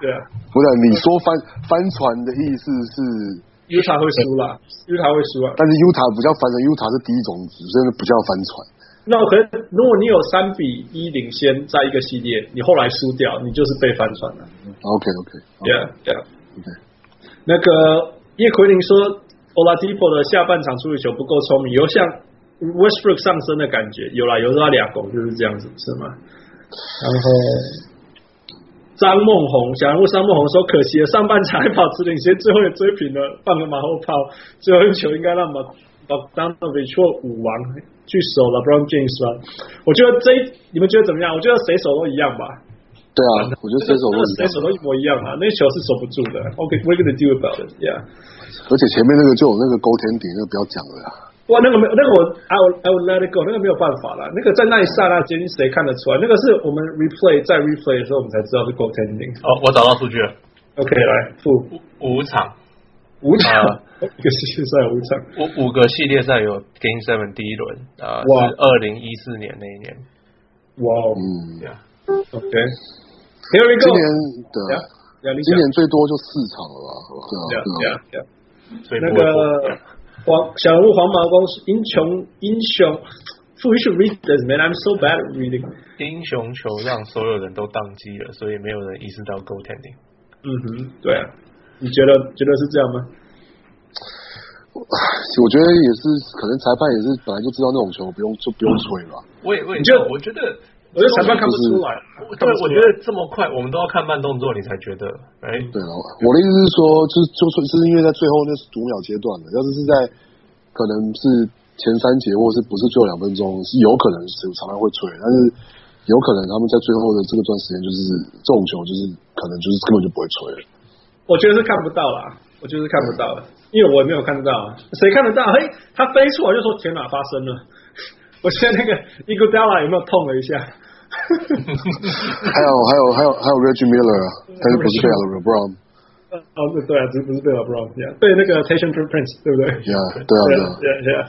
对啊，不是你说翻翻船的意思是，Utah 会输啦，Utah 会输啊。但是 Utah 不叫翻船，Utah 是第一种子，所以不叫翻船。那可能如果你有三比一领先在一个系列，你后来输掉，你就是被翻船了。OK OK，对啊对啊，OK。那个叶奎林说，Oladipo 的下半场处理球不够聪明，有像。Westbrook 上升的感觉有啦，有时候他俩狗就是这样子，是吗？然后张梦红，小人物张梦红说，可惜了上半场还保持领先，最后也追平了，放个马后炮，最后一球应该让马把当做维错舞王去守了 Brown James 吧？我觉得这你们觉得怎么样？我觉得谁守都一样吧。对啊，我觉得谁手都谁手都一模一样啊，那球是守不住的。OK，we're gonna do about it，yeah。而且前面那个就有那个 goaltending，那个不要讲了呀。哇，那个没有，那个我 I will I will let it go，那个没有办法了。那个在那一刹那间，谁看得出来？那个是我们 replay 在 replay 的时候，我们才知道是 goaltending。哦，我找到数据了。OK，来负五场，五场，[laughs] 一个系列赛五场，五五个系列赛有 Game Seven 第一轮啊，是二零一四年那一年。哇，嗯，OK，Here we go。今年的，今年最多就四场了吧？对啊，对啊，对啊那个。黄小人物黄毛公英雄英雄，[laughs] You should read this man. I'm so bad at reading. 英雄球让所有人都宕机了，所以没有人意识到 goaltending。嗯哼，对啊，你觉得觉得是这样吗？我觉得也是，可能裁判也是本来就知道那种球不用就不用吹了。我也我也觉得，我觉得。我觉得裁判看不出来，对，我觉得这么快，我们都要看慢动作，你才觉得。哎，对了，我的意思是说，就是就算是因为在最后那是读秒阶段的，要是是在可能是前三节或是不是最后两分钟，是有可能是裁判会吹，但是有可能他们在最后的这个段时间，就是这种球，就是可能就是根本就不会吹了。我觉得是看不到啦，我觉得是看不到了，因为我也没有看得到，谁看得到？嘿，他飞出来就说天哪，发生了！[laughs] 我现在那个 Iguodala 有没有痛了一下？[laughs] 还有还有还有还有 Reggie Miller，但是不是被 LeBron？哦，对啊，不是被 LeBron，对那个 Tayshaun Prince，对不对？对啊，对啊，对啊，对啊。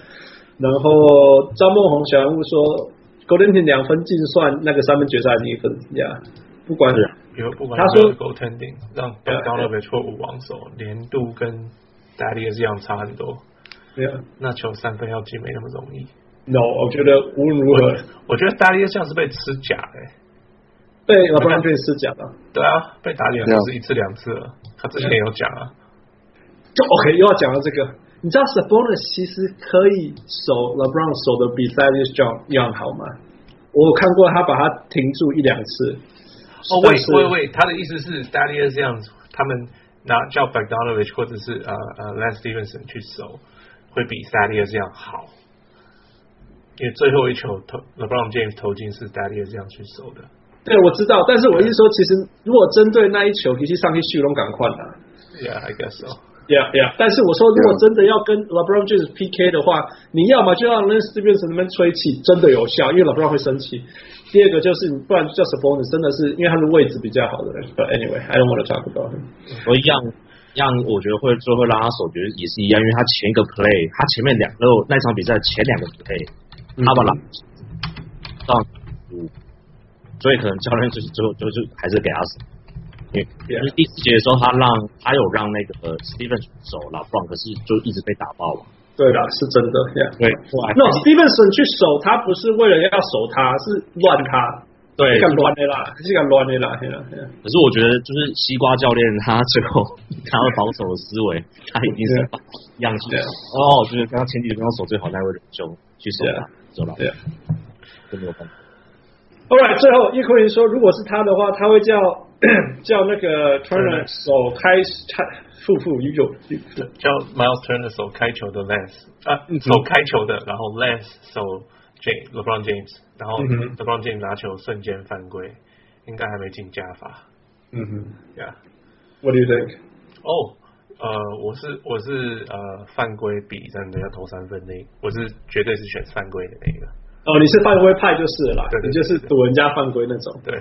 然后张梦红小人物说，Goaltending 两分计算那个三分决赛的一分，呀，不管有不管他说 Goaltending 让 Bogdanovic 错误防守，连度跟 Thaddeus 一样差很多。对啊，那球三分要进没那么容易。No，我觉得无论如何，我觉得大力像是被吃假的，被老布朗被吃假的。对啊，被打脸不是一次两次了，他之前也有讲啊。就 OK，又要讲到这个，你知道 Sabonis 其实可以守 LeBron 守的比 Thaddeus Young 样好吗？我看过他把他停住一两次。哦，喂喂喂，他的意思是 Thaddeus Young 他们拿叫 Bogdanovic 或者是呃呃 Lance Stephenson 去守，会比 Thaddeus Young 好。因为最后一球投 LeBron James 投进是 Thaddeus 这样去守的。对，我知道，但是我意思说，其实如果针对那一球，必须上去秀龙赶快的。Yeah, I guess so. Yeah, yeah. 但是我说，如果真的要跟 LeBron James PK 的话，你要么就让 Lance Stephenson 那边吹气，真的有效，因为 LeBron 会生气。第二个就是，不然叫 Sabonis，真的是因为他的位置比较好的人。But anyway, I don't want to talk about him。我一样，一样，我觉得会最后拉他手，觉得也是一样，因为他前一个 play，他前面两个那场比赛前两个 play，他把拉到五，所以可能教练就是最后就就还是给他死。因为第四节的时候，他让他有让那个 Stevenson 守了 LeBron，可是就一直被打爆了。对的，是真的。对，No，Stevenson 去守他不是为了要守他，是乱他。对，干乱的啦，是干乱的啦。可是我觉得，就是西瓜教练他最后他的防守的思维，他已经是样子。哦，就是刚刚前几个刚刚守最好那位仁兄去守他，走了。对，都没有办法。All right，最后叶坤林说，如果是他的话，他会叫。叫那个 Turner 手开开负负有叫 Miles Turner 手开球的 Lance 啊，手开球的，然后 Lance 手 James LeBron James，然后 LeBron James 拿球瞬间犯规，应该还没进加罚。嗯哼，Yeah，What do you think？哦，呃，我是我是呃犯规比真的要投三分那，我是绝对是选犯规的那个。哦，你是犯规派就是了啦，你就是赌人家犯规那种。对。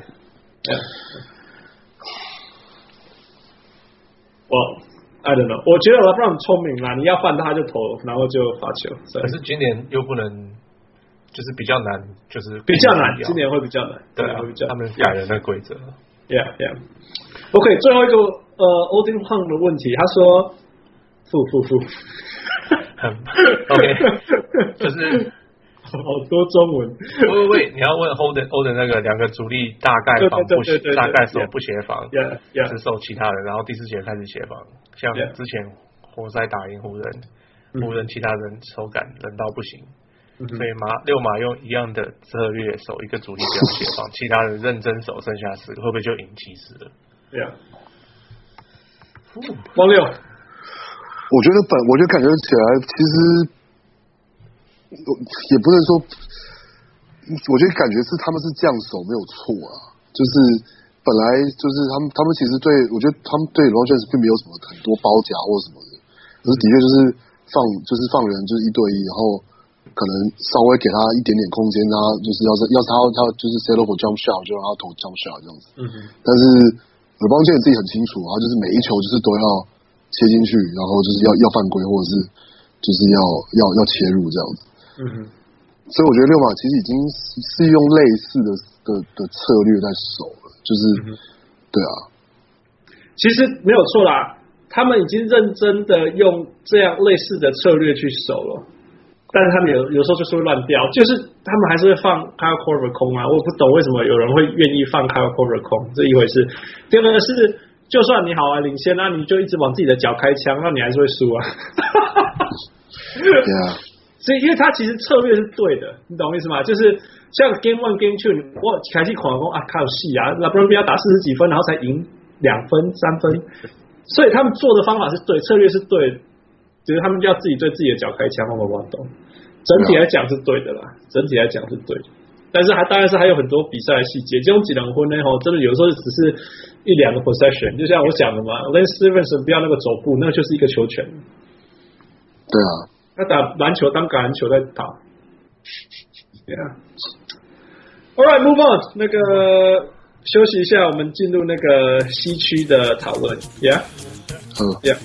我、well,，I don't know。我觉得 LeBron 聪明啦，你要犯他就投，然后就罚球。可是今年又不能，就是比较难，就是比较难，今年会比较难。对啊，他们改了那规则。Yeah, yeah. OK，最后一个呃，Odin Huang 的问题，他说，负负负。[laughs] OK，就是。[laughs] 好多中文，喂喂，你要问 Holden Holden 那个两个主力大概防不大概守不协防，只守其他人，然后第四节开始协防，像之前活塞打赢湖人，湖人其他人手感冷到不行，所以马六马用一样的策略守一个主力不要协防，其他人认真守，剩下四个会不会就赢？七十了？对呀，王六，我觉得本我觉得感觉起来其实。也不能说，我觉得感觉是他们是这样守没有错啊，就是本来就是他们他们其实对我觉得他们对 LeBron James 并没有什么很多包夹或什么的，可是的确就是放就是放人就是一对一，然后可能稍微给他一点点空间，他就是要是要是他他就是 settle for jump shot 就让他投 jump shot 这样子，嗯哼，但是 LeBron James 自己很清楚啊，就是每一球就是都要切进去，然后就是要要犯规或者是就是要要要切入这样子。嗯哼，所以我觉得六马其实已经是用类似的的的策略在守了，就是、嗯、对啊，其实没有错啦，他们已经认真的用这样类似的策略去守了，但是他们有有时候就是会乱掉，就是他们还是会放 Kyle Korver 空啊，我不懂为什么有人会愿意放 Kyle Korver 空，这一回事。第二个是，就算你好啊领先，那你就一直往自己的脚开枪，那你还是会输啊。[laughs] 对啊。所以，因为他其实策略是对的，你懂我意思吗？就是像 Game One、Game Two，我凯西狂攻啊，靠戏啊，那不然不要打四十几分，然后才赢两分、三分。所以他们做的方法是对，策略是对，就是他们要自己对自己的脚开枪，我我懂。整体来讲是对的啦，整体来讲是对的。但是还当然是还有很多比赛的细节，这种几两分呢？吼，真的有时候只是一两个 possession，就像我讲的嘛，Lance Stephenson 不要那个走步，那就是一个球权。对啊。他打篮球当橄榄球在打，Yeah. All right, move on. 那个休息一下，我们进入那个西区的讨论，Yeah. 嗯，Yeah.